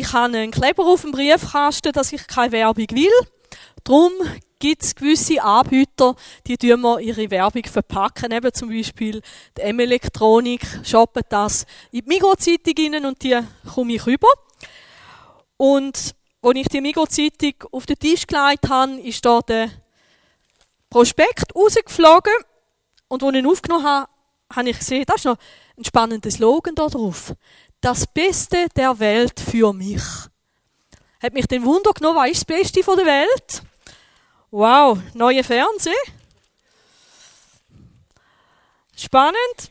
Ich habe einen Kleber auf dem Briefkasten, dass ich keine Werbung will. Darum gibt es gewisse Anbieter, die mir ihre Werbung verpacken. Eben zum Beispiel die M-Elektronik shoppen das in die Mikrozeitung rein und die komme ich rüber. Und als ich die Mikrozeitung auf den Tisch gelegt habe, ist da der Prospekt rausgeflogen. Und als ich ihn aufgenommen habe, habe ich gesehen, da ist noch ein spannender Slogan da drauf. Das Beste der Welt für mich. Hat mich den Wunder genommen, was ist das Beste der Welt? Wow, neue Fernseh. Spannend.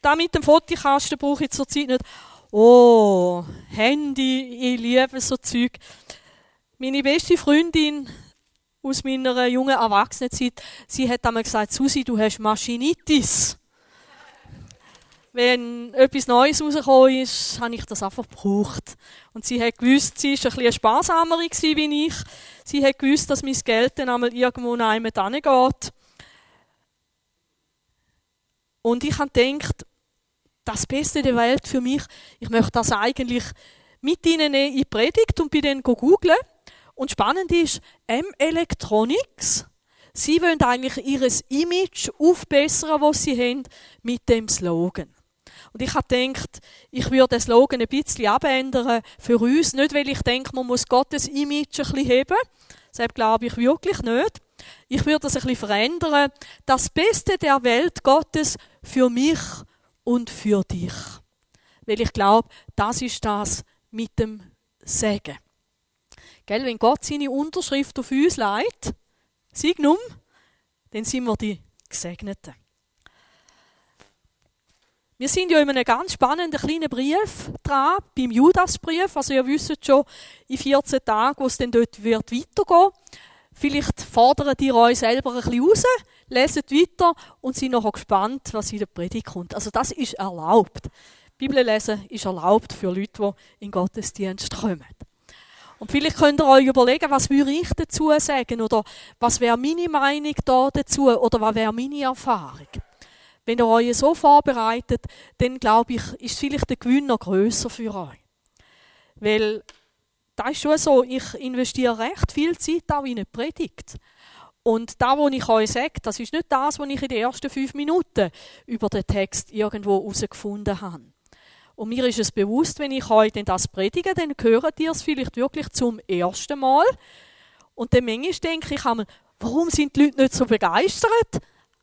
Da mit dem Fotokasten brauche ich zurzeit nicht. Oh, Handy, ich liebe so Zeug. Meine beste Freundin aus meiner jungen Erwachsenenzeit, sie hat einmal gesagt, Susi, du hast Maschinitis. Wenn etwas Neues rausgekommen ist, habe ich das einfach gebraucht. Und sie hat gewusst, sie war ein bisschen sparsamer wie ich. Sie hat gewusst, dass mein Geld dann einmal irgendwo in einem geht. Und ich habe gedacht, das Beste der Welt für mich, ich möchte das eigentlich mit ihnen in die Predigt und bei denen googeln. Und spannend ist, M-Electronics, sie wollen eigentlich ihr Image aufbessern, was sie haben, mit dem Slogan. Und ich habe gedacht, ich würde den Slogan ein bisschen abändern für uns. Nicht, weil ich denke, man muss Gottes Image ein bisschen heben. Deshalb glaube ich wirklich nicht. Ich würde das ein bisschen verändern. Das Beste der Welt Gottes für mich und für dich. Weil ich glaube, das ist das mit dem Segen. Gell, wenn Gott seine Unterschrift auf uns leitet, Signum, dann sind wir die Gesegneten. Wir sind ja in einem ganz spannenden kleinen Brief dran, beim Judasbrief. Also ihr wisst schon, in 14 Tagen, wo es dann dort wird weitergehen. Vielleicht fordern ihr euch selber ein bisschen raus, lesen weiter und sind noch gespannt, was in der Predigt kommt. Also das ist erlaubt. Bibel lesen ist erlaubt für Leute, die in den Gottesdienst kommen. Und vielleicht könnt ihr euch überlegen, was würde ich dazu sagen oder was wäre meine Meinung da dazu oder was wäre meine Erfahrung. Wenn ihr euch so vorbereitet, dann glaube ich, ist vielleicht der Gewinn noch grösser für euch. Weil das ist schon so, ich investiere recht viel Zeit auch in eine Predigt. Und da, wo ich euch sage, das ist nicht das, was ich in den ersten fünf Minuten über den Text irgendwo herausgefunden habe. Und mir ist es bewusst, wenn ich euch denn das predige, dann hören ihr es vielleicht wirklich zum ersten Mal. Und dann manchmal denke ich, warum sind die Leute nicht so begeistert?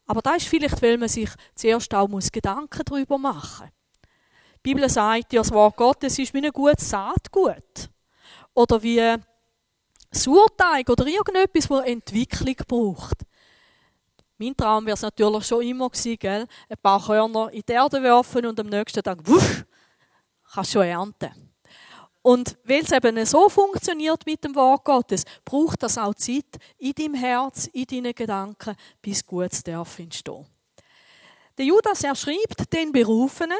Aber das ist vielleicht, weil man sich zuerst auch Gedanken darüber machen muss. Die Bibel sagt ja, das Wort Gottes ist wie ein gutes Saatgut. Oder wie Surteig oder irgendetwas, das Entwicklung braucht. Mein Traum wäre es natürlich schon immer gewesen, gell? ein paar Körner in die Erde werfen und am nächsten Tag, wuff, kannst du schon ernten. Und weil es eben so funktioniert mit dem Wort Gottes, braucht das auch Zeit in deinem Herz, in deinen Gedanken, bis Gutes darf entstehen. Der Judas, er schreibt den Berufenen,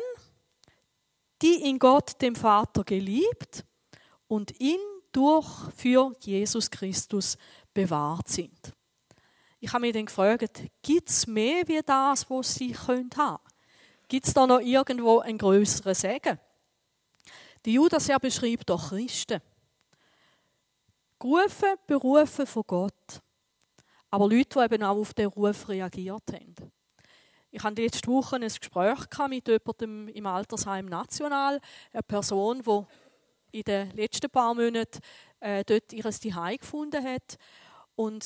die in Gott, dem Vater, geliebt und ihn durch für Jesus Christus bewahrt sind. Ich habe mich dann gefragt, gibt es mehr wie das, was sie haben können? Gibt es da noch irgendwo einen größeren Segen? Die Judas er beschreibt doch Christen. Gerufen, berufen von Gott. Aber Leute, die eben auch auf den Ruf reagiert haben. Ich hatte letzte Woche ein Gespräch mit jemandem im Altersheim National, eine Person, die in den letzten paar Monaten äh, dort ihr Zuhause gefunden hat. Und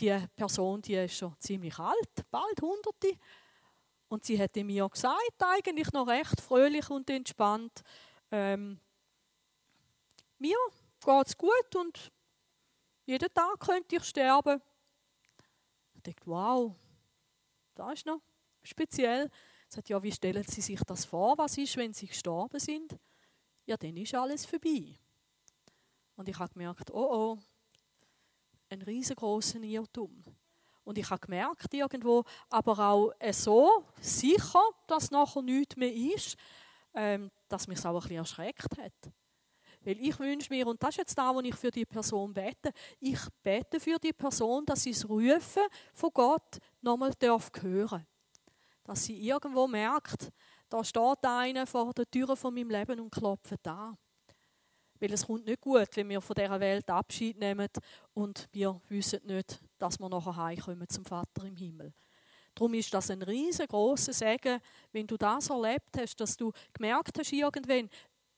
die Person, die ist schon ziemlich alt, bald Hunderte. Und sie hat mir gesagt, eigentlich noch recht fröhlich und entspannt, ähm, mir geht es gut und jeden Tag könnte ich sterben. Ich dachte, wow, das ist noch speziell. Ich sagte, ja, wie stellen Sie sich das vor? Was ist, wenn Sie gestorben sind? Ja, dann ist alles vorbei. Und ich habe gemerkt, oh oh, ein riesengroßer Irrtum. Und ich habe gemerkt irgendwo, aber auch so sicher, dass nachher nichts mehr ist, ähm, dass mich auch ein bisschen erschreckt hat. Weil ich wünsche mir, und das ist jetzt da, wo ich für die Person bete, ich bete für die Person, dass sie das Rufen von Gott nochmal darf hören Dass sie irgendwo merkt, da steht einer vor der Tür von meinem Leben und klopft da. Weil es kommt nicht gut, wenn wir von dieser Welt Abschied nehmen und wir wissen nicht, dass wir nachher heimkommen zum Vater im Himmel. Darum ist das ein riesengroßer Segen, wenn du das erlebt hast, dass du gemerkt hast irgendwann,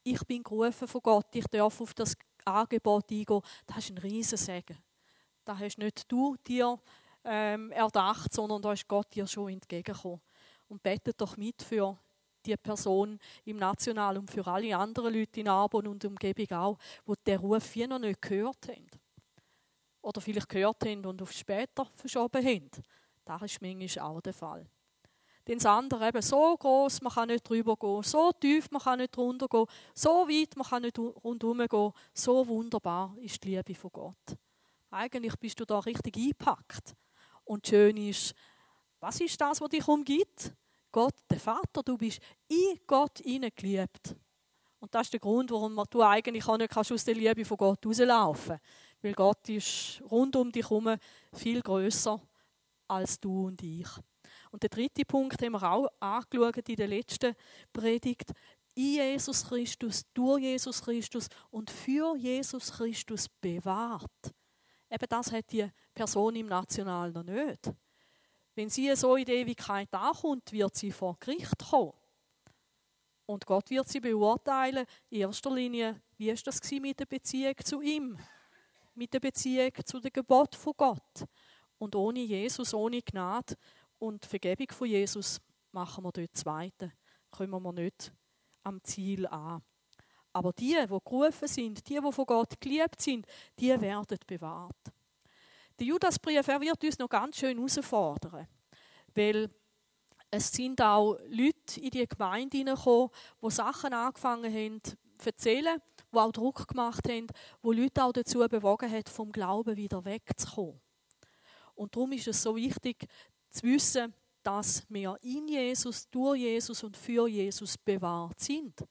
ich bin gerufen von Gott, ich darf auf das Angebot eingehen. Das ist ein riesen Segen. Das hast nicht du dir ähm, erdacht, sondern da ist Gott dir schon entgegengekommen. Und betet doch mit für die Person im National und für alle anderen Leute in Arbon und Umgebung auch, die den Ruf wie noch nicht gehört haben. Oder vielleicht gehört haben und auf später verschoben haben. Das ist manchmal auch der Fall. Denn das andere eben so groß, man kann nicht drüber gehen, so tief, man kann nicht runter gehen, so weit, man kann nicht rundherum gehen, so wunderbar ist die Liebe von Gott. Eigentlich bist du da richtig eingepackt. Und schön ist, was ist das, was dich umgibt? Gott, der Vater, du bist in Gott geliebt. Und das ist der Grund, warum du eigentlich auch nicht aus der Liebe von Gott rauslaufen kannst. Weil Gott ist rund um dich herum viel größer als du und ich. Und der dritte Punkt haben wir auch angeschaut in der letzten Predigt. In Jesus Christus, durch Jesus Christus und für Jesus Christus bewahrt. Eben das hat die Person im National noch nicht. Wenn sie so in die Ewigkeit ankommt, wird sie vor Gericht kommen. Und Gott wird sie beurteilen, in erster Linie, wie ist das mit der Beziehung zu ihm, mit der Beziehung zu dem Gebot von Gott. Und ohne Jesus, ohne Gnade und Vergebung von Jesus machen wir dort Zweite. Kommen wir nicht am Ziel an. Aber die, die gerufen sind, die, die von Gott geliebt sind, die werden bewahrt. Der Judasbrief, er wird uns noch ganz schön herausfordern. Weil es sind auch Leute in die Gemeinde hineingekommen, die Sachen angefangen haben zu erzählen, die auch Druck gemacht haben, wo Leute auch dazu bewogen haben, vom Glauben wieder wegzukommen. Und darum ist es so wichtig zu wissen, dass wir in Jesus, durch Jesus und für Jesus bewahrt sind.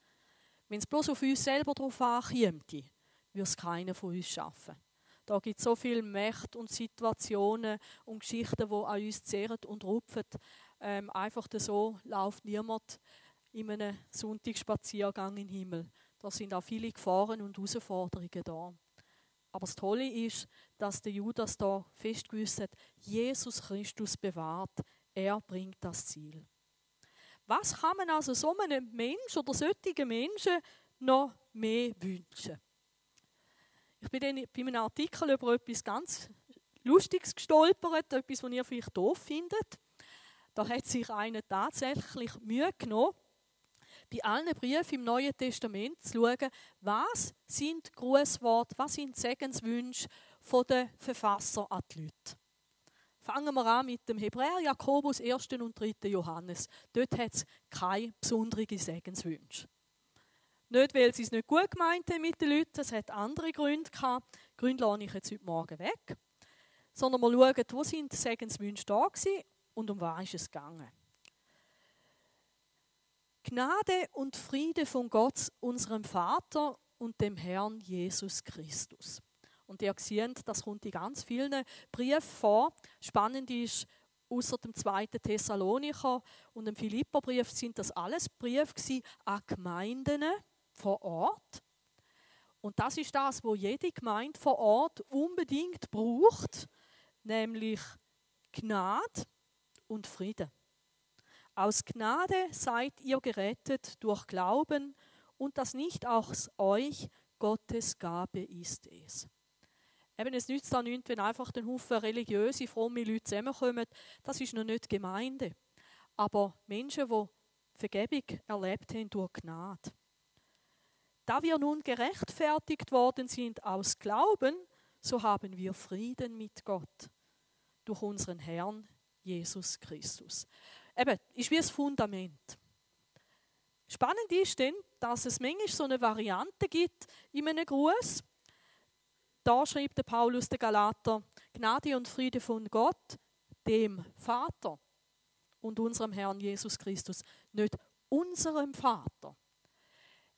Wenn es bloß auf uns selber drauf ankommt, würde es keiner von uns schaffen. Da gibt es so viele Mächte und Situationen und Geschichten, die an uns zehren und rupfen. Ähm, einfach so läuft niemand in einem Sonntagsspaziergang in den Himmel. Da sind auch viele Gefahren und Herausforderungen da. Aber das Tolle ist, dass der Judas da fest gewusst hat, Jesus Christus bewahrt, er bringt das Ziel. Was kann man also so einem Menschen oder solchen Menschen noch mehr wünschen? Ich bin dann bei einem Artikel über etwas ganz Lustiges gestolpert, etwas, was ihr vielleicht doof findet. Da hat sich einer tatsächlich Mühe genommen, bei allen Briefen im Neuen Testament zu schauen, was sind Grußworte, was sind Segenswünsche der Verfasser an die Leute. Fangen wir an mit dem Hebräer, Jakobus, 1. und 3. Johannes. Dort hat es keine besonderen Segenswünsche. Nicht, weil sie es nicht gut gemeint haben mit den Leuten, es hat andere Gründe gehabt. Die Gründe lasse ich jetzt heute Morgen weg. Sondern wir schauen, wo sind die Segenswünsche da gewesen und um was ist es gegangen. Gnade und Friede von Gott, unserem Vater und dem Herrn Jesus Christus. Und ihr seht, das kommt in ganz vielen Briefen vor. Spannend ist, außer dem zweiten Thessalonicher und dem Philipperbrief sind das alles Briefe an Gemeinden vor Ort. Und das ist das, wo jede Gemeinde vor Ort unbedingt braucht, nämlich Gnade und Frieden. Aus Gnade seid ihr gerettet durch Glauben und das nicht aus euch, Gottes Gabe ist es. Eben, es nützt auch nichts, wenn einfach ein Haufen religiöse, fromme Leute zusammenkommen. Das ist noch nicht Gemeinde. Aber Menschen, die Vergebung erlebt haben durch Gnade. Da wir nun gerechtfertigt worden sind aus Glauben, so haben wir Frieden mit Gott durch unseren Herrn Jesus Christus. Eben, ist wie ein Fundament. Spannend ist dann, dass es manchmal so eine Variante gibt in einem Gruß. Da schreibt der Paulus der Galater: Gnade und Friede von Gott, dem Vater und unserem Herrn Jesus Christus, nicht unserem Vater.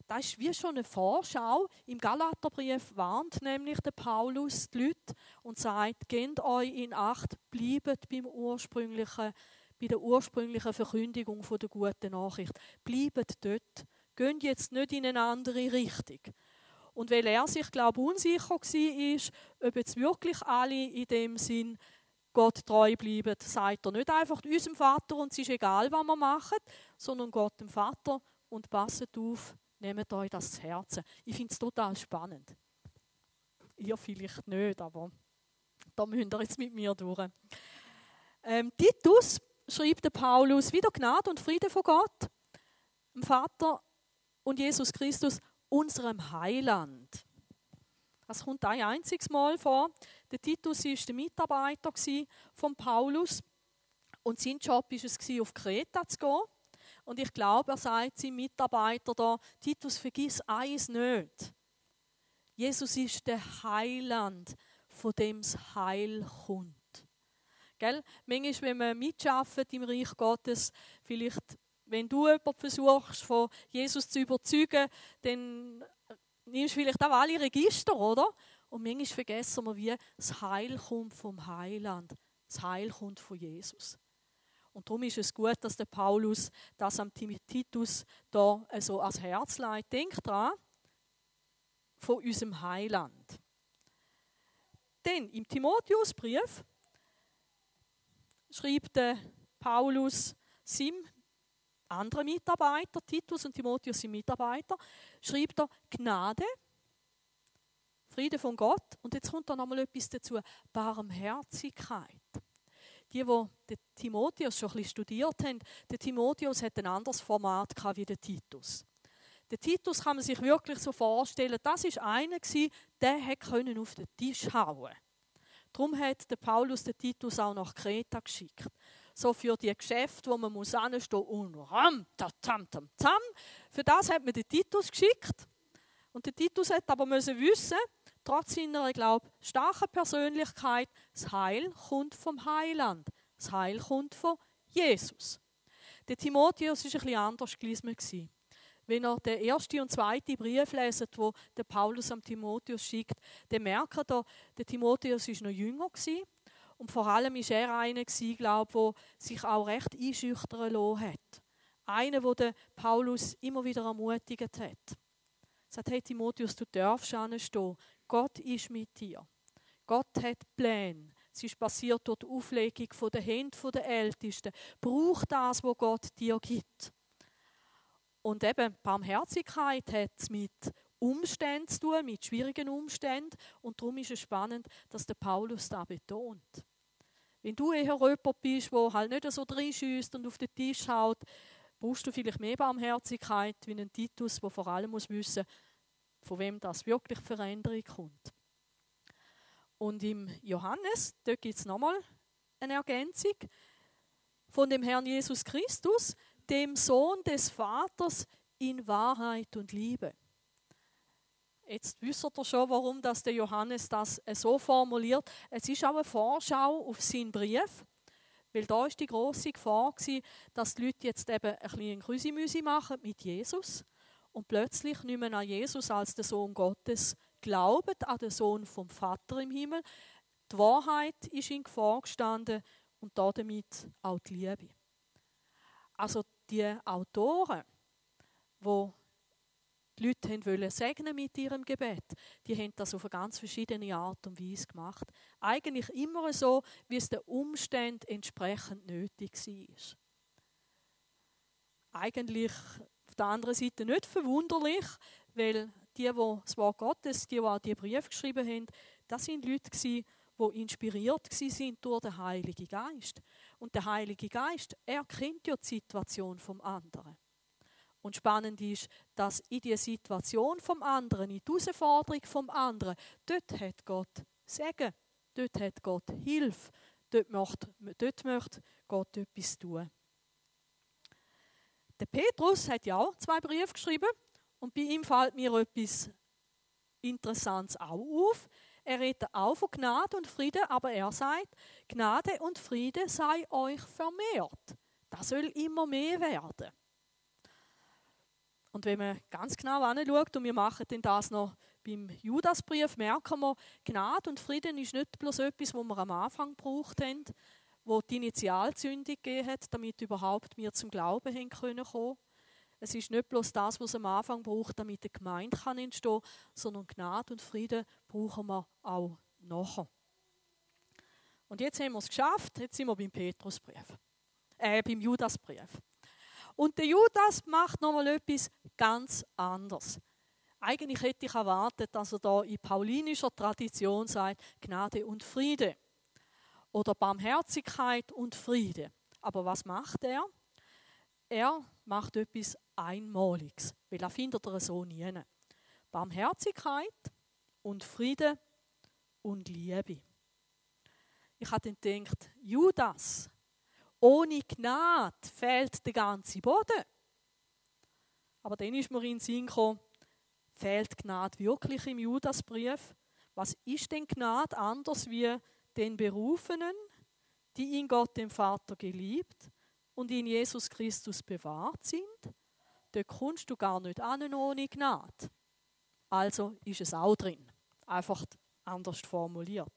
Das ist wie schon eine Vorschau. Im Galaterbrief warnt nämlich der Paulus die Leute und sagt, gebt euch in Acht, bleibt beim ursprünglichen bei der ursprünglichen Verkündigung der guten Nachricht. Bleibt dort. Geht jetzt nicht in eine andere Richtung. Und weil er sich, glaube ich, unsicher war, ob jetzt wirklich alle in dem Sinn Gott treu bleiben, sagt er nicht einfach unserem Vater und es ist egal, was wir machen, sondern Gott dem Vater und passet auf, nehmt euch das zu Herzen. Ich finde es total spannend. Ihr vielleicht nicht, aber da müsst ihr jetzt mit mir durch. Ähm, Titus schreibt der Paulus, wieder Gnade und Friede von Gott, dem Vater und Jesus Christus, unserem Heiland. Das kommt ein einziges Mal vor. Der Titus war der Mitarbeiter von Paulus und sein Job war es, auf Kreta zu gehen. Und ich glaube, er sagt seinem Mitarbeiter da, Titus, vergiss eins nicht. Jesus ist der Heiland, von dem das Heil kommt. Gell? Manchmal, wenn man mitarbeitet im Reich Gottes, vielleicht, wenn du jemanden versuchst, von Jesus zu überzeugen, dann nimmst du vielleicht auch alle Register, oder? Und manchmal vergessen wir, wie das Heil kommt vom Heiland. Das Heil kommt von Jesus. Und darum ist es gut, dass der Paulus das am Titus da also als Herz leitet. Denk dran, von unserem Heiland. Denn im Timotheusbrief schreibt der Paulus seinem andere Mitarbeiter, Titus und Timotheus sind Mitarbeiter, schreibt er Gnade, Friede von Gott und jetzt kommt da nochmal etwas dazu, Barmherzigkeit. Die, die den Timotheus schon ein bisschen studiert haben, der Timotheus hat ein anderes Format wie der Titus. Der Titus kann man sich wirklich so vorstellen, das ist einer der auf den Tisch hauen. Darum hat der Paulus den Titus auch nach Kreta geschickt so für die Geschäfte, wo man muss anstehen und ram, ta, tam, tam, tam. Für das hat man den Titus geschickt. Und der Titus hat aber müssen wissen, trotz seiner, glaube starken Persönlichkeit, das Heil kommt vom Heiland. Das Heil kommt von Jesus. Der Timotheus war ein bisschen anders gelesen. Wenn er den ersten und zweiten Brief leset, wo der Paulus am Timotheus schickt, dann merkt er, der Timotheus war noch jünger gewesen und vor allem war er einer, glaube der sich auch recht einschüchtern lassen hat. Einer, der Paulus immer wieder ermutigt hat. Er sagt, hey Timotheus, du darfst anstehen. Gott ist mit dir. Gott hat Pläne. Es ist passiert durch die Auflegung der Hände der Ältesten. Brauch das, was Gott dir gibt. Und eben Barmherzigkeit hat mit Umständen zu tun, mit schwierigen Umständen. Und darum ist es spannend, dass der Paulus da betont. Wenn du eher jemand bist, der halt nicht so reinschießt und auf den Tisch schaut, brauchst du vielleicht mehr Barmherzigkeit wie ein Titus, der vor allem muss wissen von wem das wirklich Veränderung kommt. Und im Johannes, dort gibt es nochmal eine Ergänzung von dem Herrn Jesus Christus, dem Sohn des Vaters in Wahrheit und Liebe. Jetzt wisst ihr schon, warum das der Johannes das so formuliert. Es ist auch eine Vorschau auf seinen Brief, weil da ist die große Gefahr gewesen, dass die Leute jetzt eben ein bisschen Krüsimüsi machen mit Jesus und plötzlich nicht mehr an Jesus als den Sohn Gottes glauben, an den Sohn vom Vater im Himmel. Die Wahrheit ist in Gefahr gestanden und damit auch die Liebe. Also die Autoren, die die Leute wollen segnen mit ihrem Gebet. Die haben das auf eine ganz verschiedene Art und Weise gemacht. Eigentlich immer so, wie es den Umständen entsprechend nötig war. Eigentlich auf der anderen Seite nicht verwunderlich, weil die, die das Wort Gottes, die, die auch die Briefe geschrieben haben, das sind Leute die inspiriert sind durch den Heiligen Geist. Und der Heilige Geist, er kennt ja die Situation vom anderen. Und spannend ist, dass in die Situation vom anderen, in die Herausforderung vom anderen, dort hat Gott Segen, dort hat Gott Hilfe, dort möchte, dort möchte Gott etwas tun. Der Petrus hat ja auch zwei Briefe geschrieben und bei ihm fällt mir etwas Interessantes auch auf. Er redet auch von Gnade und Friede, aber er sagt, Gnade und Friede sei euch vermehrt. Das soll immer mehr werden. Und wenn man ganz genau anschaut, und wir machen das noch beim Judasbrief, merken wir, Gnade und Frieden ist nicht bloß etwas, was wir am Anfang gebraucht haben, wo die Initialzündung gegeben hat, damit überhaupt wir zum Glauben haben können kommen. Es ist nicht bloß das, was es am Anfang braucht, damit eine Gemeinde kann entstehen kann, sondern Gnade und Frieden brauchen wir auch nachher. Und jetzt haben wir es geschafft, jetzt sind wir beim Petrusbrief, äh, beim Judasbrief. Und der Judas macht nochmal etwas ganz anderes. Eigentlich hätte ich erwartet, dass er da in paulinischer Tradition sagt, Gnade und Friede. Oder Barmherzigkeit und Friede. Aber was macht er? Er macht etwas Einmaliges, weil er findet er so nie. Barmherzigkeit und Friede und Liebe. Ich habe dann gedacht, Judas, ohne Gnade fehlt der ganze Boden. Aber dann ist mir in den Sinn gekommen, fehlt Gnade wirklich im Judasbrief? Was ist denn Gnade anders wie den Berufenen, die in Gott dem Vater geliebt und in Jesus Christus bewahrt sind? Dort kommst du gar nicht an ohne Gnade. Also ist es auch drin. Einfach anders formuliert.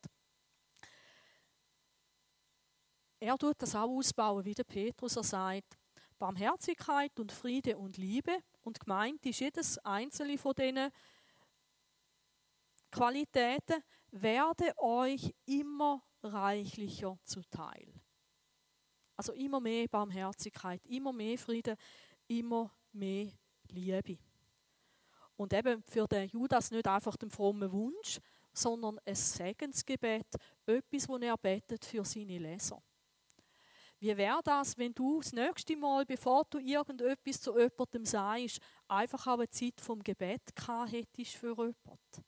Er tut das auch ausbauen, wie der Petrus er sagt. Barmherzigkeit und Friede und Liebe. Und gemeint ist jedes einzelne von diesen Qualitäten, werde euch immer reichlicher zuteil. Also immer mehr Barmherzigkeit, immer mehr Friede, immer mehr Liebe. Und eben für den Judas nicht einfach den frommen Wunsch, sondern ein Segensgebet, etwas, das er betet für seine Leser. Wie wäre das, wenn du das nächste Mal, bevor du irgendetwas zu jemandem sagst, einfach auch eine Zeit vom Gebet gehabt hättest für jemanden?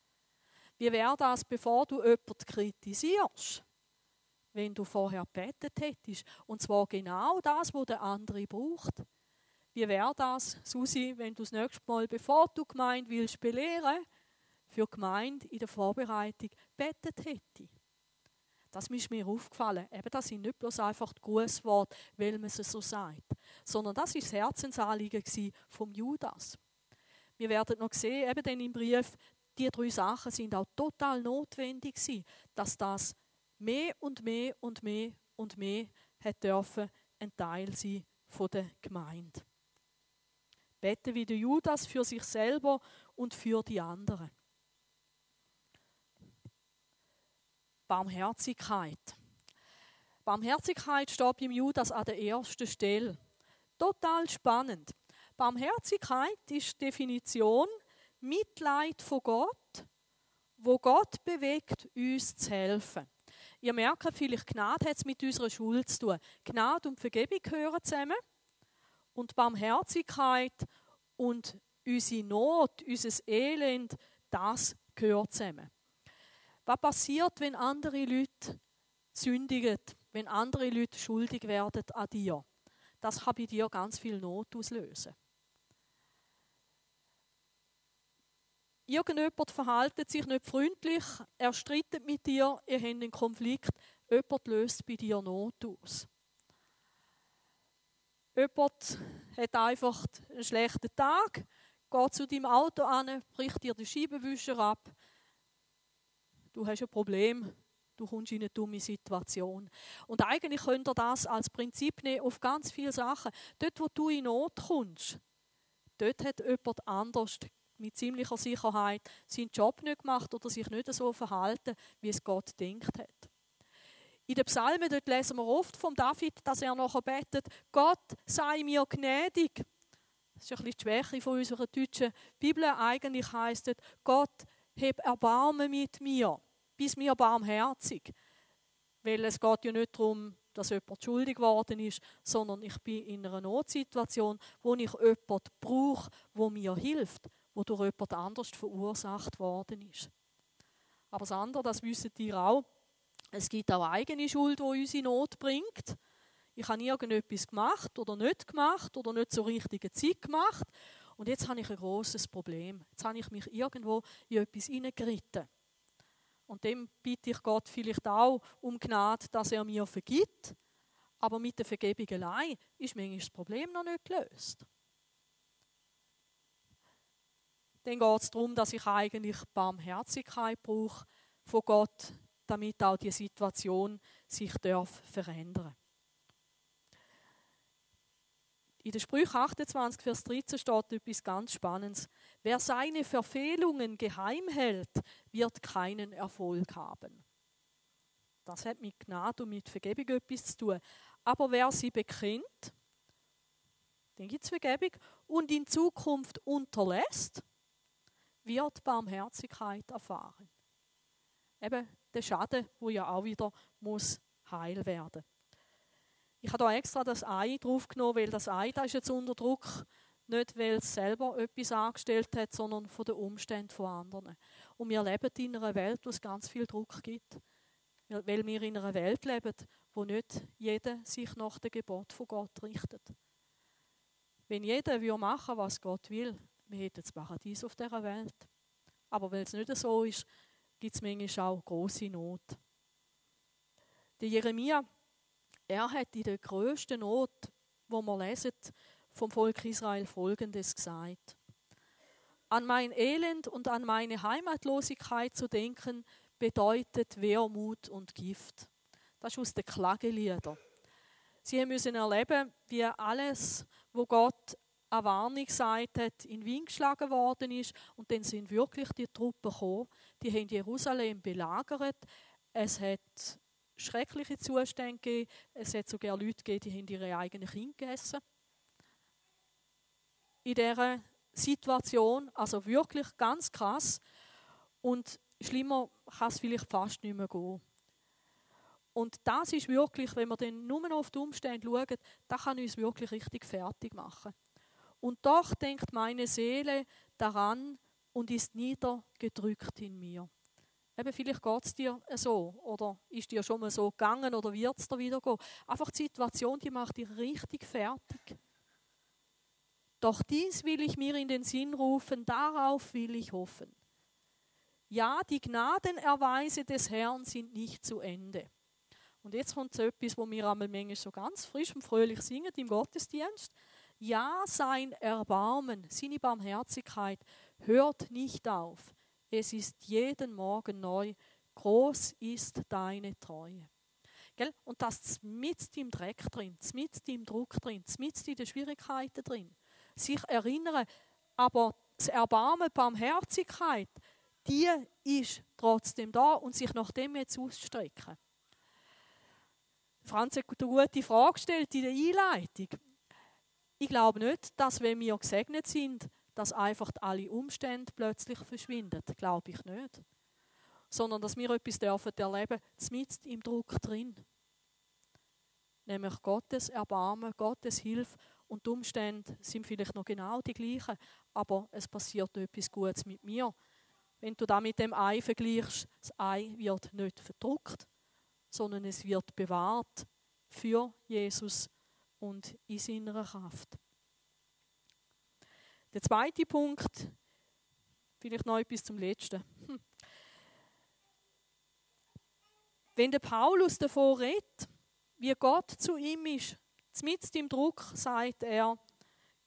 Wie wäre das, bevor du jemanden kritisierst? Wenn du vorher betet hättest. Und zwar genau das, was der andere braucht. Wie wäre das, Susi, wenn du das nächste Mal, bevor du Gemeinde willst belehren, für Gemeinde in der Vorbereitung betet hättest? Das ist mir aufgefallen. Eben, das sind nicht bloß einfach die Grußworte, weil man es so sagt, sondern das war das Herzensanliegen vom Judas. Wir werden noch sehen, eben dann im Brief, die drei Sachen sind auch total notwendig dass das mehr und mehr und mehr und mehr hat dürfen ein Teil sein von der Gemeinde. Beten wie der Judas für sich selber und für die anderen. Barmherzigkeit. Barmherzigkeit steht beim Judas an der ersten Stelle. Total spannend. Barmherzigkeit ist die Definition Mitleid von Gott, wo Gott bewegt, uns zu helfen. Ihr merkt vielleicht, Gnade hat es mit unserer Schuld zu tun. Gnade und Vergebung gehören zusammen. Und Barmherzigkeit und unsere Not, unser Elend, das gehört zusammen. Was passiert, wenn andere Leute sündigen, wenn andere Leute schuldig werden an dir? Das kann bei dir ganz viel Not auslösen. Irgendjemand verhält sich nicht freundlich, er streitet mit dir, ihr habt einen Konflikt, jemand löst bei dir Not aus. Jemand hat einfach einen schlechten Tag, geht zu deinem Auto an, bricht dir den Scheibenwischer ab, du hast ein Problem, du kommst in eine dumme Situation. Und eigentlich könnt ihr das als Prinzip nehmen auf ganz viele Sachen. Dort, wo du in Not kommst, dort hat jemand anders mit ziemlicher Sicherheit seinen Job nicht gemacht oder sich nicht so verhalten, wie es Gott denkt hat. In den Psalmen dort lesen wir oft von David, dass er nachher betet, Gott sei mir gnädig. Das ist ein bisschen die Schwäche von unserer deutschen Bibel. Eigentlich heißt es, Gott heb Erbarmen mit mir, bis mir barmherzig. Weil es geht ja nicht darum, dass jemand schuldig geworden ist, sondern ich bin in einer Notsituation, wo ich jemanden brauche, wo mir hilft, wo durch jemand anders verursacht worden ist. Aber das andere, das wissen ihr auch, es gibt auch eigene Schuld, die uns in Not bringt. Ich habe irgendetwas gemacht oder nicht gemacht oder nicht zur richtigen Zeit gemacht und jetzt habe ich ein großes Problem. Jetzt habe ich mich irgendwo in etwas hineingeritten. Und dem bitte ich Gott vielleicht auch um Gnade, dass er mir vergibt. Aber mit der Vergebung allein ist manchmal das Problem noch nicht gelöst. Dann geht es darum, dass ich eigentlich Barmherzigkeit brauche von Gott, damit auch die Situation sich darf verändern In der Sprüche 28, Vers 13 steht etwas ganz Spannendes. Wer seine Verfehlungen geheim hält, wird keinen Erfolg haben. Das hat mit Gnade und mit Vergebung etwas zu tun. Aber wer sie bekennt, den gibt es Vergebung und in Zukunft unterlässt, wird Barmherzigkeit erfahren. Eben der Schaden, wo ja auch wieder muss heil werden. Ich habe da extra das Ei draufgenommen, weil das Ei da ist jetzt unter Druck, nicht weil es selber etwas angestellt hat, sondern von den Umständen von anderen. Und wir leben in einer Welt, wo es ganz viel Druck gibt. Weil wir in einer Welt leben, wo nicht jeder sich nach dem Gebot von Gott richtet. Wenn jeder würde machen, was Gott will, wir hätten das Paradies auf dieser Welt. Aber weil es nicht so ist, gibt es manchmal auch große Not. Der Jeremia, er hat in der grössten Not, wo man lesen, vom Volk Israel Folgendes gesagt. An mein Elend und an meine Heimatlosigkeit zu denken, bedeutet Wehrmut und Gift. Das ist aus den Klageliedern. Sie müssen erleben, wie alles, wo Gott eine Warnung gesagt hat, in Wien geschlagen worden ist. Und dann sind wirklich die Truppen gekommen. Die haben Jerusalem belagert. Es hat schreckliche Zustände gegeben. Es hat sogar Leute gegeben, die haben ihre eigenen Kinder gegessen. In dieser Situation, also wirklich ganz krass. Und schlimmer kann es vielleicht fast nicht mehr gehen. Und das ist wirklich, wenn wir dann nur noch auf die Umstände schauen, das kann uns wirklich richtig fertig machen. Und doch denkt meine Seele daran und ist niedergedrückt in mir. Eben, vielleicht geht es dir so, oder ist dir schon mal so gegangen, oder wird es dir wieder gehen. Einfach die Situation, die macht dich richtig fertig. Doch dies will ich mir in den Sinn rufen, darauf will ich hoffen. Ja, die Gnadenerweise des Herrn sind nicht zu Ende. Und jetzt kommt so etwas, wo wir einmal manchmal so ganz frisch und fröhlich singen im Gottesdienst. Ja, sein Erbarmen, seine Barmherzigkeit hört nicht auf. Es ist jeden Morgen neu. Groß ist deine Treue. Gell? Und das mit im Dreck drin, mit im Druck drin, mit in den Schwierigkeiten drin. Sich erinnern, aber das Erbarmen, Barmherzigkeit, die ist trotzdem da und sich nach dem jetzt ausstrecken. Franz hat eine gute Frage gestellt in der Einleitung. Ich glaube nicht, dass wenn wir gesegnet sind, dass einfach alle Umstände plötzlich verschwinden. Glaube ich nicht. Sondern dass wir etwas dürfen erleben, mitten im Druck drin. Nämlich Gottes Erbarmen, Gottes Hilfe und die Umstände sind vielleicht noch genau die gleichen, aber es passiert etwas Gutes mit mir. Wenn du da mit dem Ei vergleichst, das Ei wird nicht verdruckt, sondern es wird bewahrt für Jesus und in seiner Kraft. Der zweite Punkt, vielleicht noch etwas zum letzten. Wenn der Paulus davor redet, wie Gott zu ihm ist, mit dem Druck sagt er,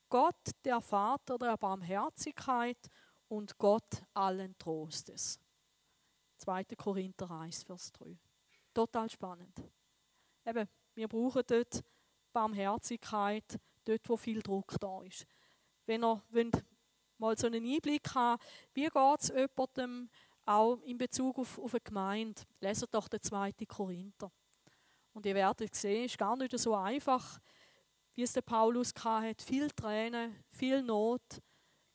Gott, der Vater der Barmherzigkeit und Gott allen Trostes. 2. Korinther 1, Vers 3. Total spannend. Eben, wir brauchen dort Barmherzigkeit, dort, wo viel Druck da ist. Wenn ihr mal so einen Einblick haben, wie geht es jemandem auch in Bezug auf, auf eine Gemeinde, leset doch den 2. Korinther. Und ihr werdet sehen, es ist gar nicht so einfach, wie es der Paulus hatte. Viel Tränen, viel Not,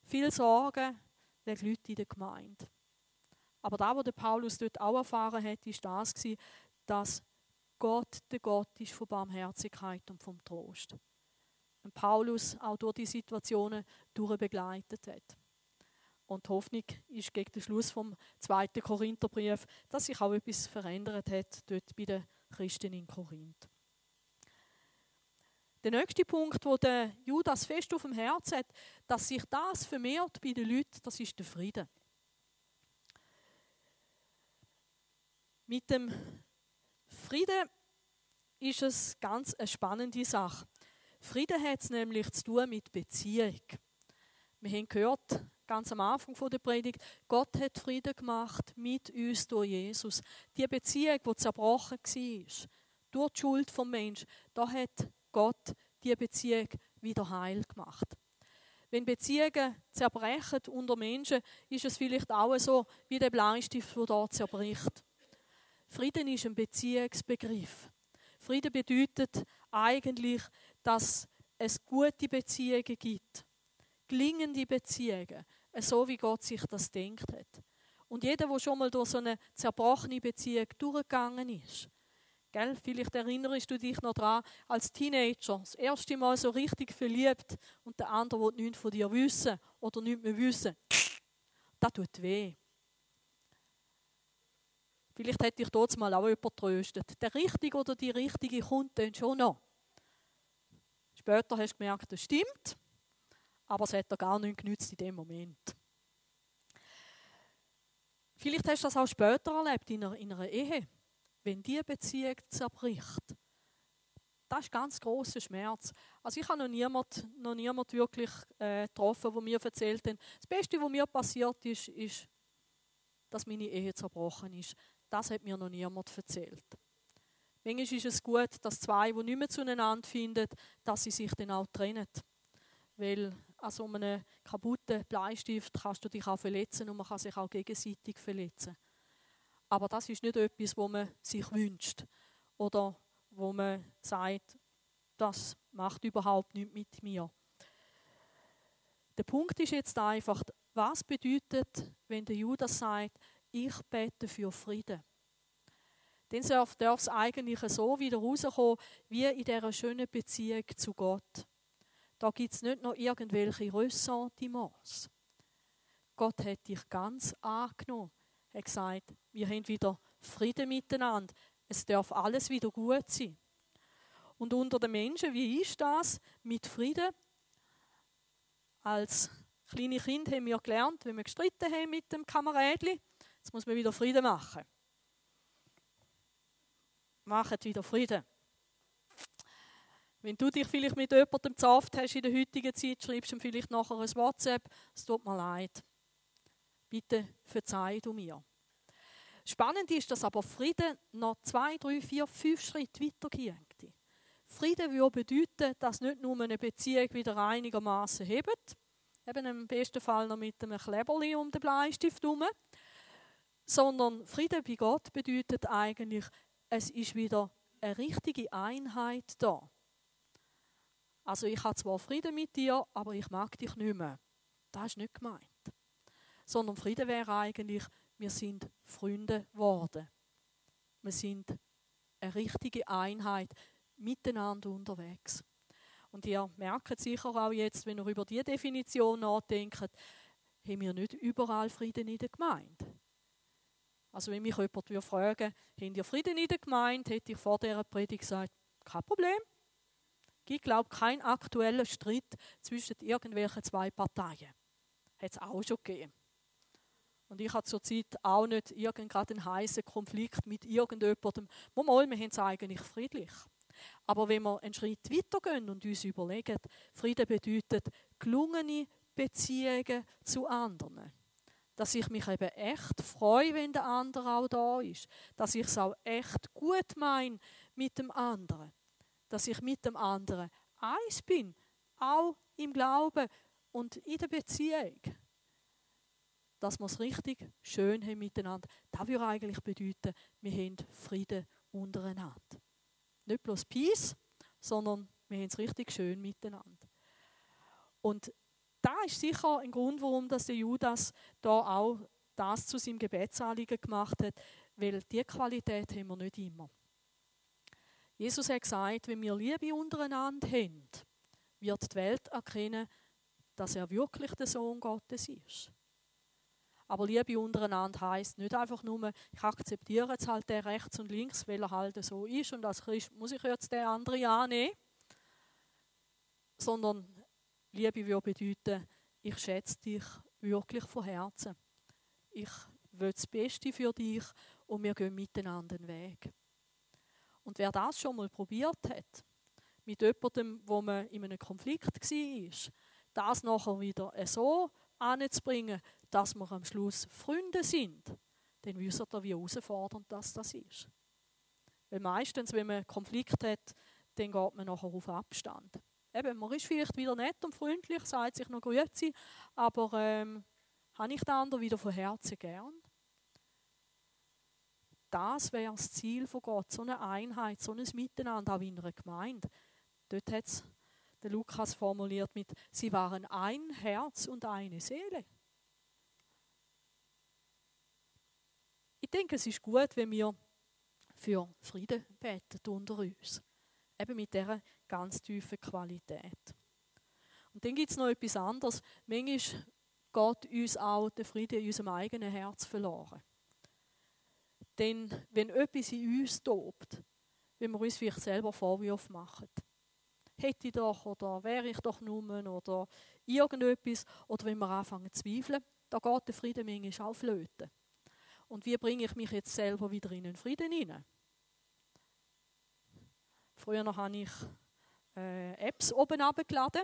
viel Sorgen wegen Leute in der Gemeinde. Aber da, was der Paulus dort auch erfahren hat, ist das, dass Gott der Gott ist von Barmherzigkeit und vom Trost. Und Paulus auch durch die Situationen durchbegleitet hat. Und die Hoffnung ist gegen den Schluss vom zweiten Korintherbrief, dass sich auch etwas verändert hat dort bei den Christen in Korinth. Der nächste Punkt, wo der Judas fest auf dem Herz hat, dass sich das vermehrt bei den Leuten, das ist der Frieden. Mit dem Frieden ist es ganz eine spannende Sache. Frieden hat es nämlich zu tun mit Beziehung. Wir haben gehört, ganz am Anfang der Predigt, Gott hat Frieden gemacht mit uns durch Jesus. Die Beziehung, die zerbrochen war, durch die Schuld vom Mensch, da hat Gott die Beziehung wieder heil gemacht. Wenn Beziehungen zerbrechen unter Menschen, ist es vielleicht auch so, wie der Bleistift, der dort zerbricht. Frieden ist ein Beziehungsbegriff. Frieden bedeutet eigentlich, dass es gute Beziehungen gibt. Gelingende Beziehungen. So wie Gott sich das denkt hat. Und jeder, der schon mal durch so eine zerbrochene Beziehung durchgegangen ist, Gell? Vielleicht erinnerst du dich noch daran, als Teenager, das erste Mal so richtig verliebt und der andere will nichts von dir wissen oder nichts mehr wissen. Das tut weh. Vielleicht hätte ich dort mal auch jemand tröstet. Der Richtige oder die Richtige kommt dann schon noch. Später hast du gemerkt, das stimmt, aber es hat dir gar nichts genützt in dem Moment. Vielleicht hast du das auch später erlebt in einer, in einer Ehe wenn die Beziehung zerbricht, das ist ganz großer Schmerz. Also ich habe noch niemand, noch niemand wirklich äh, getroffen, der mir erzählt hat, das Beste, was mir passiert ist, ist, dass meine Ehe zerbrochen ist. Das hat mir noch niemand erzählt. Manchmal ist es gut, dass zwei, die nicht mehr zueinander finden, dass sie sich dann auch trennen. Weil an so einem kaputten Bleistift kannst du dich auch verletzen und man kann sich auch gegenseitig verletzen. Aber das ist nicht etwas, wo man sich wünscht oder wo man sagt, das macht überhaupt nichts mit mir. Der Punkt ist jetzt einfach, was bedeutet, wenn der Judas sagt, ich bete für Frieden? Dann darf es eigentlich so wieder rauskommen, wie in dieser schönen Beziehung zu Gott. Da gibt es nicht noch irgendwelche Ressentiments. Gott hat dich ganz angenommen hat gesagt, wir haben wieder Frieden miteinander. Es darf alles wieder gut sein. Und unter den Menschen, wie ist das mit Frieden? Als kleine Kind haben wir gelernt, wenn wir gestritten haben mit dem Kameradli, jetzt muss man wieder Frieden machen. Macht wieder Frieden. Wenn du dich vielleicht mit jemandem zafft hast in der heutigen Zeit, schreibst du ihm vielleicht nachher ein WhatsApp, es tut mir leid. Bitte verzeih du mir. Spannend ist, dass aber Frieden noch zwei, drei, vier, fünf Schritte weitergeht. Frieden würde bedeuten, dass nicht nur eine Beziehung wieder einigermaßen hebt, eben im besten Fall noch mit einem Kleberli um den Bleistift herum, sondern Frieden bei Gott bedeutet eigentlich, es ist wieder eine richtige Einheit da. Also ich habe zwar Frieden mit dir, aber ich mag dich nicht mehr. Das ist nicht gemeint sondern Friede wäre eigentlich, wir sind Freunde geworden. Wir sind eine richtige Einheit, miteinander unterwegs. Und ihr merkt sicher auch jetzt, wenn ihr über diese Definition nachdenkt, haben wir nicht überall Frieden in der Gemeinde. Also wenn mich jemand würde fragen, habt ihr Frieden in der Gemeinde, hätte ich vor dieser Predigt gesagt, kein Problem. Gibt, glaube ich, keinen aktuellen Streit zwischen irgendwelchen zwei Parteien. Hat es auch schon gegeben. Und ich habe zurzeit auch nicht irgendeinen heißen Konflikt mit irgendjemandem. Mal, wir haben es eigentlich friedlich. Aber wenn wir einen Schritt weitergehen und uns überlegen, Frieden bedeutet gelungene Beziehungen zu anderen. Dass ich mich eben echt freue, wenn der andere auch da ist. Dass ich es auch echt gut meine mit dem anderen. Dass ich mit dem anderen eins bin, auch im Glauben und in der Beziehung dass wir es richtig schön haben miteinander. Das würde eigentlich bedeuten, wir haben Frieden untereinander. Nicht bloß Peace, sondern wir haben es richtig schön miteinander. Und da ist sicher ein Grund, warum das der Judas da auch das zu seinem Gebetsanliegen gemacht hat, weil diese Qualität haben wir nicht immer. Jesus hat gesagt, wenn wir Liebe untereinander haben, wird die Welt erkennen, dass er wirklich der Sohn Gottes ist. Aber Liebe untereinander heißt nicht einfach nur, ich akzeptiere jetzt halt der rechts und links, weil er halt so ist und als Christ muss ich jetzt den anderen annehmen. Sondern Liebe würde bedeuten, ich schätze dich wirklich von Herzen. Ich will das Beste für dich und wir gehen miteinander den Weg. Und wer das schon mal probiert hat, mit jemandem, wo man in einem Konflikt war, das nachher wieder so anzubringen, dass wir am Schluss Freunde sind, dann wisst ihr, wie herausfordernd das, das ist. Weil meistens, wenn man Konflikt hat, dann geht man nachher auf Abstand. Eben, man ist vielleicht wieder nett und freundlich, sagt sich noch Grüezi, aber ähm, habe ich den anderen wieder von Herzen gern? Das wäre das Ziel von Gott, so eine Einheit, so ein Miteinander, auch in einer Gemeinde. Dort hat es der Lukas formuliert mit, sie waren ein Herz und eine Seele. Ich denke, es ist gut, wenn wir für Frieden beten unter uns. Eben mit dieser ganz tiefen Qualität. Und dann gibt es noch etwas anderes. Manchmal geht uns auch der Frieden in unserem eigenen Herz verloren. Denn wenn etwas in uns tobt, wenn wir uns vielleicht selber Vorwürfe machen, hätte ich doch oder wäre ich doch nur oder irgendetwas, oder wenn wir anfangen zu zweifeln, da geht der Frieden manchmal auch flöten. Und wie bringe ich mich jetzt selber wieder in den Frieden hinein? Früher noch habe ich äh, Apps oben abgeladen,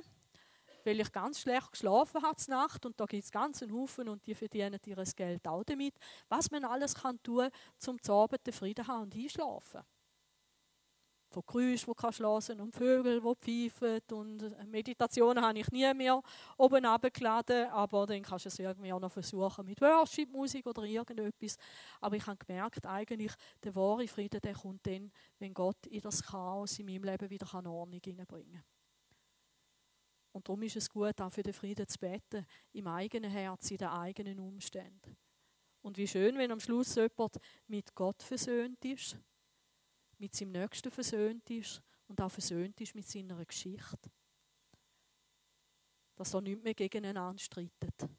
weil ich ganz schlecht geschlafen habe Nacht und da gibt es ganz einen Haufen und die verdienen ihr Geld auch damit. Was man alles kann tun, um zu Abend den Frieden haben und einschlafen von Geräuschen, die kannst hören und Vögel, die pfeifen und Meditationen habe ich nie mehr oben abgeladen, aber dann kannst du es irgendwie auch noch versuchen mit Worship-Musik oder irgendetwas. Aber ich habe gemerkt, eigentlich der wahre Frieden, der kommt dann, wenn Gott in das Chaos in meinem Leben wieder Ordnung hineinbringen kann. Und darum ist es gut, auch für den Frieden zu beten, im eigenen Herz, in den eigenen Umständen. Und wie schön, wenn am Schluss jemand mit Gott versöhnt ist mit seinem Nächsten versöhnt ist und auch versöhnt ist mit seiner Geschichte. Dass er nicht mehr gegeneinander streitet.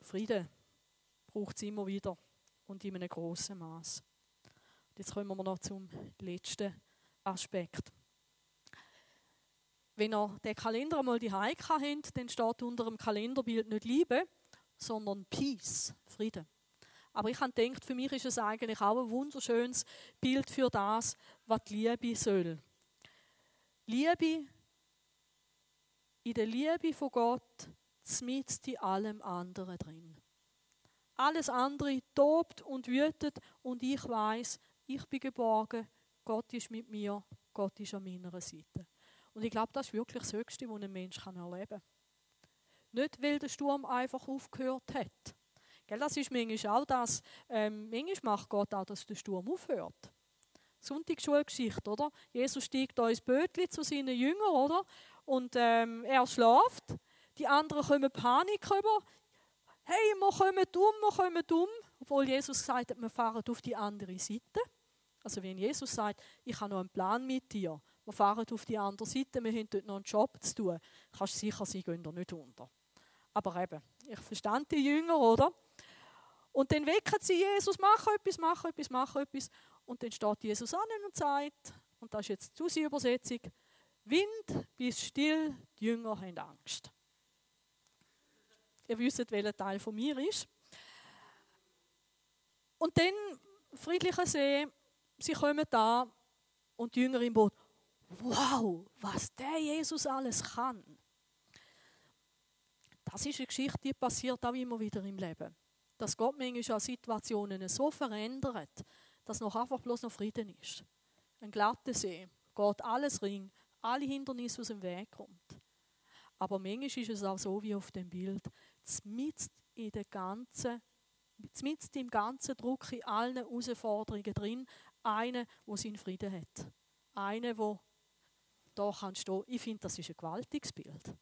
Frieden braucht es immer wieder und in einem grossen Maß. Jetzt kommen wir noch zum letzten Aspekt. Wenn ihr den Kalender einmal die Heike habt, dann steht unter dem Kalenderbild nicht Liebe, sondern Peace, Frieden. Aber ich habe gedacht, für mich ist es eigentlich auch ein wunderschönes Bild für das, was Liebe soll. Liebe, in der Liebe von Gott, mit in allem anderen drin. Alles andere tobt und wütet und ich weiß, ich bin geborgen, Gott ist mit mir, Gott ist an meiner Seite. Und ich glaube, das ist wirklich das Höchste, was ein Mensch erleben kann. Nicht, weil der Sturm einfach aufgehört hat, Gell, das ist manchmal auch das, ähm, manchmal macht Gott auch, dass der Sturm aufhört. Sonntagsschulgeschichte, oder? Jesus steigt da ins Bötli zu seinen Jüngern, oder? Und ähm, er schläft. Die anderen kommen Panik über. Hey, wir kommen um, wir kommen um. Obwohl Jesus gesagt hat, wir fahren auf die andere Seite. Also wenn Jesus sagt, ich habe noch einen Plan mit dir, wir fahren auf die andere Seite, wir haben dort noch einen Job zu tun, kannst du sicher sein, gehen da nicht unter. Aber eben, ich verstand die Jünger, oder? Und dann wecken sie Jesus, mach etwas, mach etwas, mach etwas. Und dann steht Jesus an und sagt, und das ist jetzt die Susi-Übersetzung, Wind, bist still, die Jünger haben Angst. Ihr wisst, welcher Teil von mir ist. Und dann, friedlicher See, sie kommen da und die Jünger im Boot, wow, was der Jesus alles kann. Das ist eine Geschichte, die passiert auch immer wieder im Leben dass Gott manchmal auch Situationen so verändert, dass noch einfach bloß noch Frieden ist. Ein glatter See, geht alles ring, alle Hindernisse aus dem Weg kommt. Aber manchmal ist es auch so wie auf dem Bild, mitten in im ganzen Druck, in allen Herausforderungen drin, eine, wo seinen Frieden hat. Eine, wo da kann stehen. Ich finde, das ist ein gewaltiges Bild.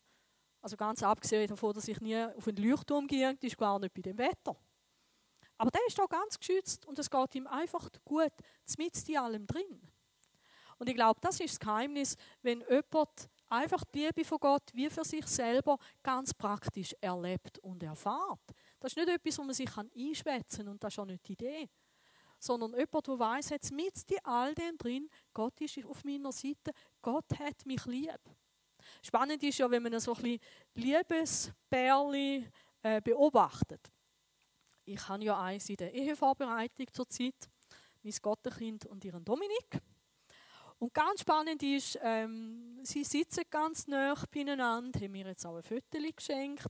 Also ganz abgesehen davon, dass ich nie auf einen Leuchtturm gehe, ist gar nicht bei dem Wetter. Aber der ist da ganz geschützt und es geht ihm einfach gut, mit in allem drin. Und ich glaube, das ist das Geheimnis, wenn jemand einfach die Liebe von Gott wie für sich selber ganz praktisch erlebt und erfahrt. Das ist nicht etwas, wo man sich einschwätzen kann und das ist auch nicht die Idee. Sondern jemand, der weiss, jetzt mit all dem drin, Gott ist auf meiner Seite, Gott hat mich lieb. Spannend ist ja, wenn man so ein bisschen Liebesbärli äh, beobachtet. Ich habe ja eins in der Ehevorbereitung zurzeit, mein Gottenkind und ihren Dominik. Und ganz spannend ist, ähm, sie sitzen ganz nah beieinander, haben mir jetzt auch ein Foto geschenkt,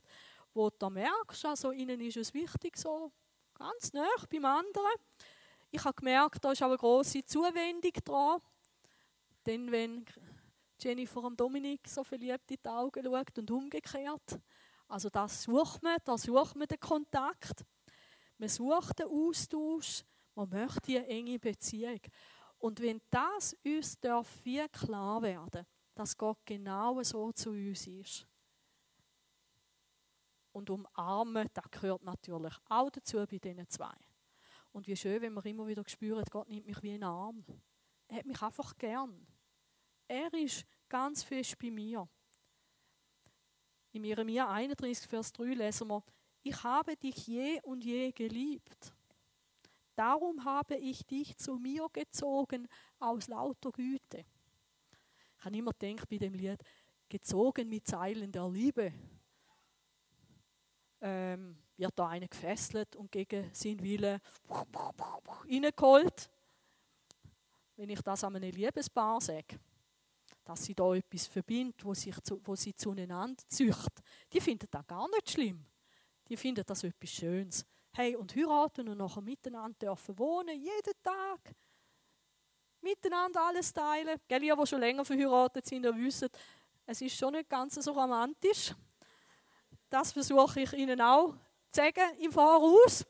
wo du merkst, also ihnen ist es wichtig, so ganz nah beim anderen. Ich habe gemerkt, da ist auch eine grosse Zuwendung dran. Denn wenn Jennifer und Dominik so verliebt in die Augen schaut und umgekehrt. Also das sucht man, da sucht man den Kontakt. Man sucht den Austausch, man möchte eine enge Beziehung. Und wenn das uns darf wie klar werden, dass Gott genau so zu uns ist. Und umarmen, das gehört natürlich auch dazu bei diesen zwei. Und wie schön, wenn man immer wieder spürt, Gott nimmt mich wie einen Arm. Er hat mich einfach gern. Er ist ganz fest bei mir. In Jeremia 31, Vers 3 lesen wir, ich habe dich je und je geliebt. Darum habe ich dich zu mir gezogen aus lauter Güte. Ich habe immer gedacht bei dem Lied, gezogen mit Zeilen der Liebe. Ähm, wird da einer gefesselt und gegen seinen Willen reingeholt. Wenn ich das an einem Liebespaar sage, dass sie da etwas verbindet, wo, sich zu, wo sie zueinander zücht, die finden das gar nicht schlimm. Die finden das etwas Schönes. Hey, und heiraten und nachher miteinander dürfen wohnen, jeden Tag. Miteinander alles teilen. Gell, ihr, die schon länger verheiratet sind, ihr wisst, es ist schon nicht ganz so romantisch. Das versuche ich Ihnen auch zu sagen im Voraus.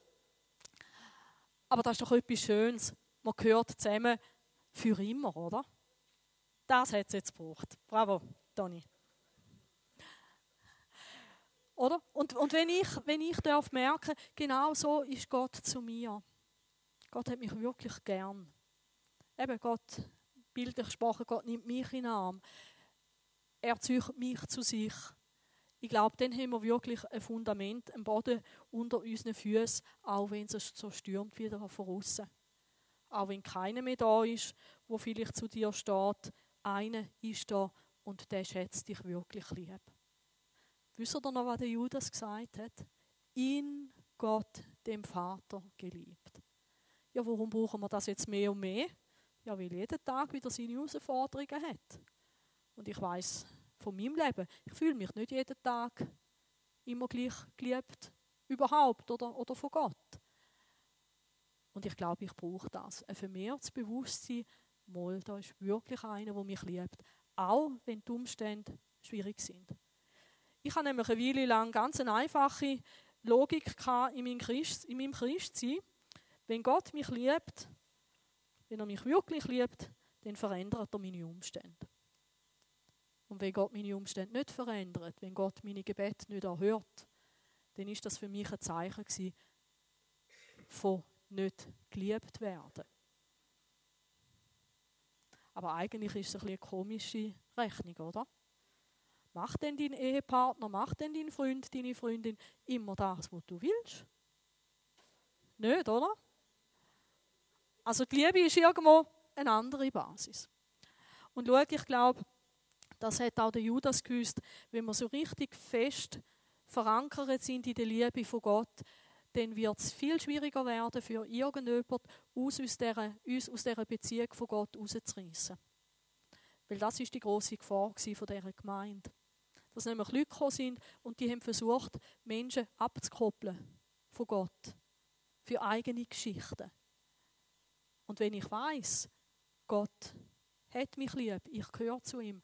Aber das ist doch etwas Schönes. Man gehört zusammen für immer, oder? Das hat es jetzt gebraucht. Bravo, Toni. Oder? Und, und wenn ich, wenn ich darf merken, genau so ist Gott zu mir. Gott hat mich wirklich gern. Eben Gott, bildlich gesprochen, Gott nimmt mich in den Arm. Er zieht mich zu sich. Ich glaube, dann haben wir wirklich ein Fundament, ein Boden unter unseren Füßen, auch wenn es so stürmt wieder von außen. Auch wenn keiner mehr da ist, wo vielleicht zu dir steht, einer ist da und der schätzt dich wirklich lieb. Wisst ihr noch, was der Judas gesagt hat? In Gott, dem Vater, geliebt. Ja, warum brauchen wir das jetzt mehr und mehr? Ja, weil jeder Tag wieder seine Herausforderungen hat. Und ich weiß von meinem Leben, ich fühle mich nicht jeden Tag immer gleich geliebt, überhaupt oder, oder von Gott. Und ich glaube, ich brauche das. Ein vermehrtes Bewusstsein, mal, da ist wirklich einer, der mich liebt. Auch wenn die Umstände schwierig sind. Ich habe nämlich eine Weile lang ganz eine einfache Logik in meinem, Christ, in meinem Christsein. Wenn Gott mich liebt, wenn er mich wirklich liebt, dann verändert er meine Umstände. Und wenn Gott meine Umstände nicht verändert, wenn Gott meine Gebete nicht erhört, dann ist das für mich ein Zeichen von nicht geliebt werden. Aber eigentlich ist es ein eine komische Rechnung, oder? Macht denn dein Ehepartner, macht denn dein Freund, deine Freundin immer das, was du willst? Nicht, oder? Also die Liebe ist irgendwo eine andere Basis. Und schau, ich glaube, das hat auch der Judas gewusst, wenn wir so richtig fest verankert sind in der Liebe von Gott, dann wird es viel schwieriger werden, für irgendjemand uns aus dieser, uns aus dieser Beziehung von Gott rauszureißen. Weil das ist die große Gefahr von dieser Gemeinde. Dass nämlich Leute gekommen sind und die haben versucht, Menschen abzukoppeln von Gott. Für eigene Geschichten. Und wenn ich weiß, Gott hat mich lieb, ich gehöre zu ihm,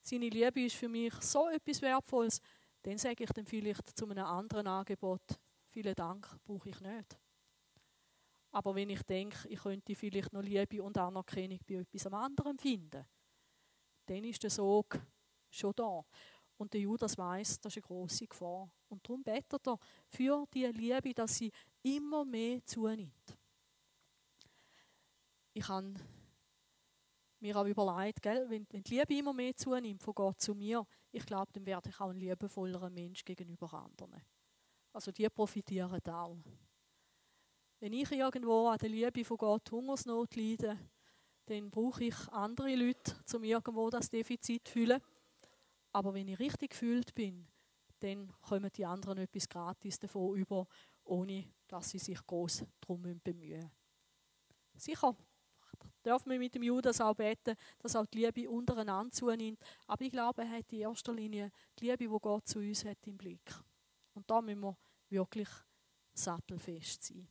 seine Liebe ist für mich so etwas Wertvolles, dann sage ich dann vielleicht zu einem anderen Angebot, vielen Dank, brauche ich nicht. Aber wenn ich denke, ich könnte vielleicht noch Liebe und Anerkennung bei etwas anderem finden, dann ist der Sog schon da. Und der Judas weiß, das ist eine große Gefahr. Und darum betet er für die Liebe, dass sie immer mehr zunimmt. Ich habe mir auch überlegt, gell, wenn, wenn die Liebe immer mehr zunimmt von Gott zu mir, ich glaube, dann werde ich auch ein liebevollerer Mensch gegenüber anderen. Also die profitieren auch. Wenn ich irgendwo an der Liebe von Gott Hungersnot leide, dann brauche ich andere Leute, um irgendwo das Defizit zu fühlen. Aber wenn ich richtig gefühlt bin, dann kommen die anderen etwas gratis davon über, ohne dass sie sich groß darum bemühen. Sicher dürfen wir mit dem Judas auch beten, dass auch die Liebe untereinander zunimmt. Aber ich glaube, er hat in erster Linie die Liebe, die Gott zu uns hat, im Blick. Und da müssen wir wirklich sattelfest sein.